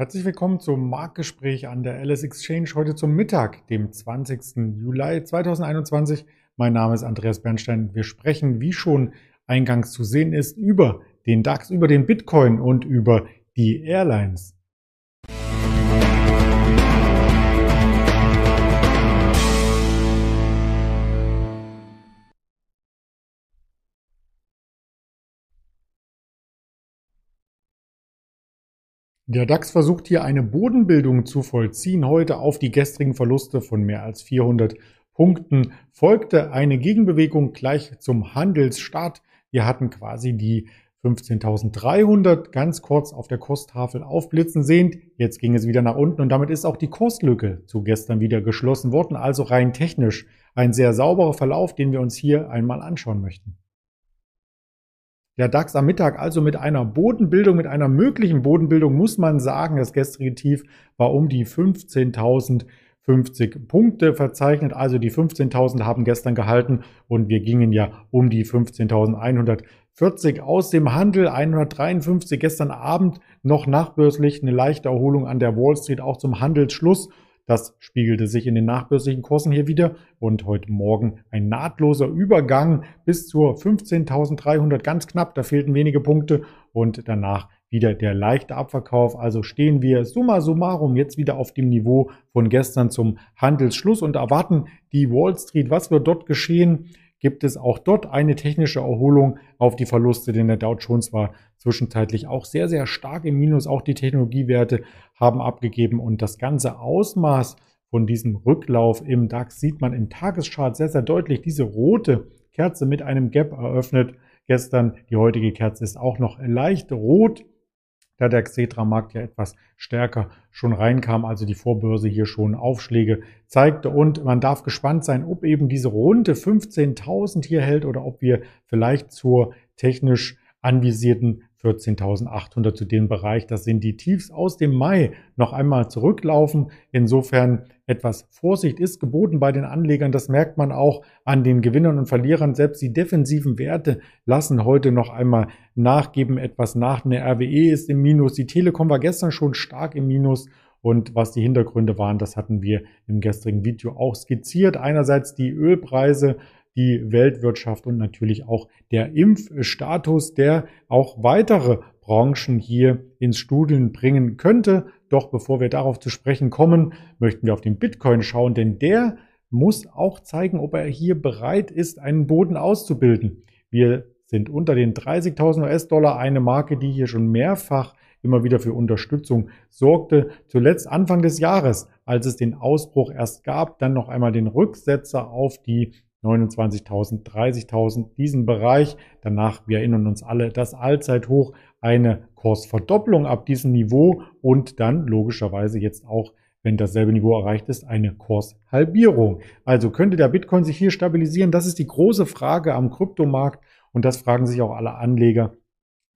Herzlich willkommen zum Marktgespräch an der LS Exchange heute zum Mittag, dem 20. Juli 2021. Mein Name ist Andreas Bernstein. Wir sprechen, wie schon eingangs zu sehen ist, über den DAX, über den Bitcoin und über die Airlines. Der DAX versucht hier eine Bodenbildung zu vollziehen. Heute auf die gestrigen Verluste von mehr als 400 Punkten folgte eine Gegenbewegung gleich zum Handelsstart. Wir hatten quasi die 15.300 ganz kurz auf der Kosttafel aufblitzen sehen. Jetzt ging es wieder nach unten und damit ist auch die Kurslücke zu gestern wieder geschlossen worden. Also rein technisch ein sehr sauberer Verlauf, den wir uns hier einmal anschauen möchten. Der DAX am Mittag also mit einer Bodenbildung, mit einer möglichen Bodenbildung, muss man sagen, das gestrige Tief war um die 15.050 Punkte verzeichnet. Also die 15.000 haben gestern gehalten und wir gingen ja um die 15.140 aus dem Handel. 153 gestern Abend noch nachbörslich eine leichte Erholung an der Wall Street, auch zum Handelsschluss. Das spiegelte sich in den nachbörslichen Kursen hier wieder und heute Morgen ein nahtloser Übergang bis zur 15.300 ganz knapp. Da fehlten wenige Punkte und danach wieder der leichte Abverkauf. Also stehen wir summa summarum jetzt wieder auf dem Niveau von gestern zum Handelsschluss und erwarten die Wall Street. Was wird dort geschehen? Gibt es auch dort eine technische Erholung auf die Verluste, denn der Dow Jones war zwischenzeitlich auch sehr, sehr stark im Minus. Auch die Technologiewerte haben abgegeben und das ganze Ausmaß von diesem Rücklauf im DAX sieht man im Tageschart sehr, sehr deutlich. Diese rote Kerze mit einem Gap eröffnet gestern. Die heutige Kerze ist auch noch leicht rot da der Xetra-Markt ja etwas stärker schon reinkam, also die Vorbörse hier schon Aufschläge zeigte. Und man darf gespannt sein, ob eben diese runde 15.000 hier hält oder ob wir vielleicht zur technisch anvisierten 14.800 zu dem Bereich. Das sind die Tiefs aus dem Mai noch einmal zurücklaufen. Insofern etwas Vorsicht ist geboten bei den Anlegern. Das merkt man auch an den Gewinnern und Verlierern. Selbst die defensiven Werte lassen heute noch einmal nachgeben, etwas nach. Eine RWE ist im Minus. Die Telekom war gestern schon stark im Minus. Und was die Hintergründe waren, das hatten wir im gestrigen Video auch skizziert. Einerseits die Ölpreise die Weltwirtschaft und natürlich auch der Impfstatus, der auch weitere Branchen hier ins Studium bringen könnte. Doch bevor wir darauf zu sprechen kommen, möchten wir auf den Bitcoin schauen, denn der muss auch zeigen, ob er hier bereit ist, einen Boden auszubilden. Wir sind unter den 30.000 US-Dollar, eine Marke, die hier schon mehrfach immer wieder für Unterstützung sorgte. Zuletzt Anfang des Jahres, als es den Ausbruch erst gab, dann noch einmal den Rücksetzer auf die 29.000, 30.000, diesen Bereich. Danach, wir erinnern uns alle, das Allzeithoch, eine Kursverdopplung ab diesem Niveau und dann logischerweise jetzt auch, wenn dasselbe Niveau erreicht ist, eine Kurshalbierung. Also könnte der Bitcoin sich hier stabilisieren? Das ist die große Frage am Kryptomarkt und das fragen sich auch alle Anleger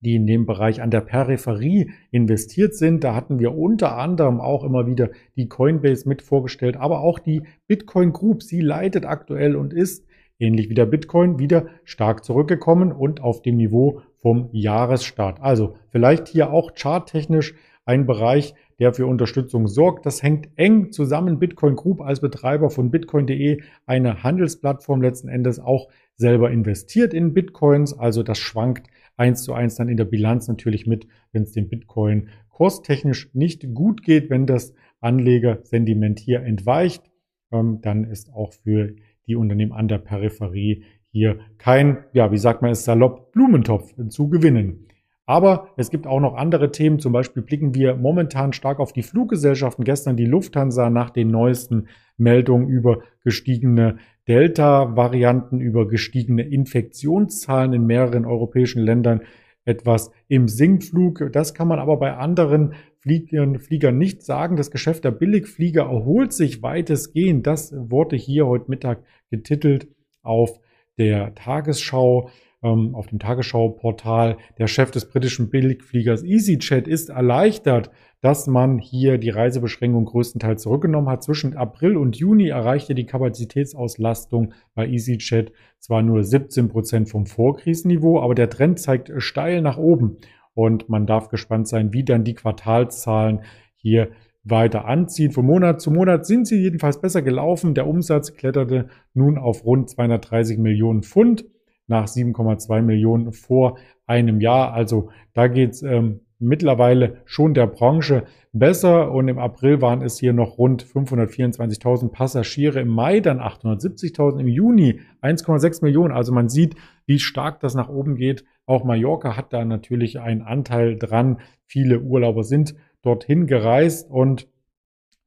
die in dem Bereich an der Peripherie investiert sind. Da hatten wir unter anderem auch immer wieder die Coinbase mit vorgestellt, aber auch die Bitcoin Group. Sie leitet aktuell und ist, ähnlich wie der Bitcoin, wieder stark zurückgekommen und auf dem Niveau vom Jahresstart. Also vielleicht hier auch charttechnisch ein Bereich, der für Unterstützung sorgt. Das hängt eng zusammen. Bitcoin Group als Betreiber von bitcoin.de, eine Handelsplattform letzten Endes auch selber investiert in Bitcoins. Also das schwankt eins zu eins dann in der Bilanz natürlich mit, wenn es dem Bitcoin kurstechnisch nicht gut geht, wenn das Anlegersentiment hier entweicht, ähm, dann ist auch für die Unternehmen an der Peripherie hier kein, ja, wie sagt man es salopp, Blumentopf zu gewinnen. Aber es gibt auch noch andere Themen. Zum Beispiel blicken wir momentan stark auf die Fluggesellschaften. Gestern die Lufthansa nach den neuesten Meldungen über gestiegene Delta-Varianten, über gestiegene Infektionszahlen in mehreren europäischen Ländern etwas im Sinkflug. Das kann man aber bei anderen Fliegern, nicht sagen. Das Geschäft der Billigflieger erholt sich weitestgehend. Das wurde hier heute Mittag getitelt auf der Tagesschau ähm, auf dem Tagesschau-Portal, der Chef des britischen Billigfliegers EasyJet ist erleichtert, dass man hier die Reisebeschränkung größtenteils zurückgenommen hat. Zwischen April und Juni erreichte die Kapazitätsauslastung bei EasyJet zwar nur 17 Prozent vom Vorkrisenniveau, aber der Trend zeigt steil nach oben. Und man darf gespannt sein, wie dann die Quartalzahlen hier weiter anziehen. Von Monat zu Monat sind sie jedenfalls besser gelaufen. Der Umsatz kletterte nun auf rund 230 Millionen Pfund nach 7,2 Millionen vor einem Jahr. Also da geht's ähm, mittlerweile schon der Branche besser und im April waren es hier noch rund 524.000 Passagiere, im Mai dann 870.000, im Juni 1,6 Millionen. Also man sieht, wie stark das nach oben geht. Auch Mallorca hat da natürlich einen Anteil dran. Viele Urlauber sind dorthin gereist und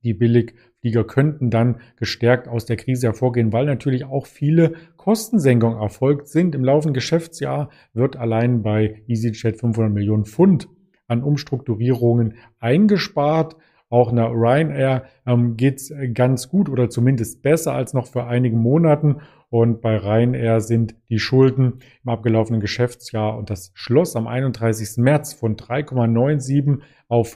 die Billigflieger könnten dann gestärkt aus der Krise hervorgehen, weil natürlich auch viele Kostensenkungen erfolgt sind. Im laufenden Geschäftsjahr wird allein bei EasyJet 500 Millionen Pfund an Umstrukturierungen eingespart. Auch nach Ryanair ähm, geht es ganz gut oder zumindest besser als noch vor einigen Monaten. Und bei Ryanair sind die Schulden im abgelaufenen Geschäftsjahr und das schloss am 31. März von 3,97 auf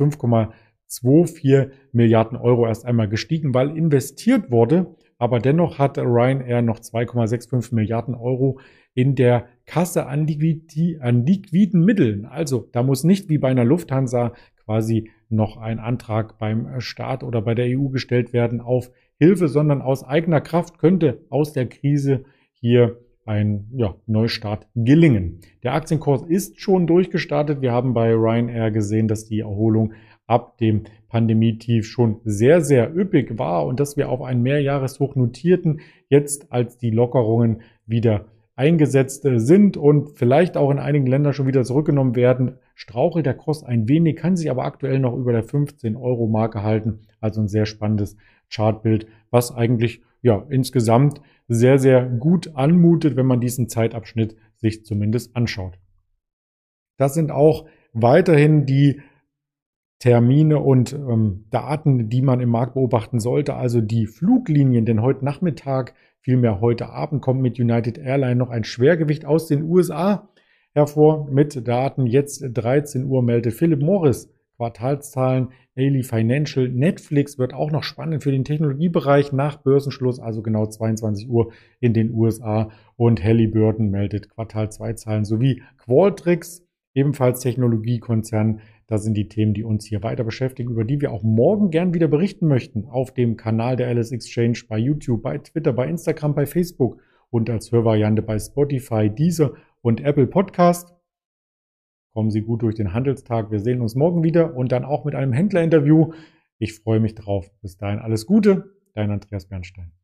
5,24 Milliarden Euro erst einmal gestiegen, weil investiert wurde. Aber dennoch hat Ryanair noch 2,65 Milliarden Euro in der Kasse an, liquidi, an liquiden Mitteln. Also da muss nicht wie bei einer Lufthansa quasi noch ein Antrag beim Staat oder bei der EU gestellt werden auf Hilfe, sondern aus eigener Kraft könnte aus der Krise hier ein ja, Neustart gelingen. Der Aktienkurs ist schon durchgestartet. Wir haben bei Ryanair gesehen, dass die Erholung ab dem Pandemietief schon sehr, sehr üppig war und dass wir auf einen Mehrjahreshoch notierten, jetzt als die Lockerungen wieder eingesetzt sind und vielleicht auch in einigen Ländern schon wieder zurückgenommen werden, strauchelt der Kurs ein wenig, kann sich aber aktuell noch über der 15-Euro-Marke halten. Also ein sehr spannendes Chartbild, was eigentlich ja insgesamt sehr, sehr gut anmutet, wenn man diesen Zeitabschnitt sich zumindest anschaut. Das sind auch weiterhin die Termine und ähm, Daten, die man im Markt beobachten sollte. Also die Fluglinien, denn heute Nachmittag, vielmehr heute Abend, kommt mit United Airlines noch ein Schwergewicht aus den USA hervor mit Daten. Jetzt 13 Uhr meldet Philip Morris Quartalszahlen, Daily Financial, Netflix wird auch noch spannend für den Technologiebereich nach Börsenschluss, also genau 22 Uhr in den USA und Halliburton meldet Quartal 2 Zahlen sowie Qualtrics, ebenfalls Technologiekonzern. Das sind die Themen, die uns hier weiter beschäftigen, über die wir auch morgen gern wieder berichten möchten auf dem Kanal der Alice Exchange bei YouTube, bei Twitter, bei Instagram, bei Facebook und als Hörvariante bei Spotify, Deezer und Apple Podcast. Kommen Sie gut durch den Handelstag. Wir sehen uns morgen wieder und dann auch mit einem Händlerinterview. Ich freue mich drauf. Bis dahin alles Gute. Dein Andreas Bernstein.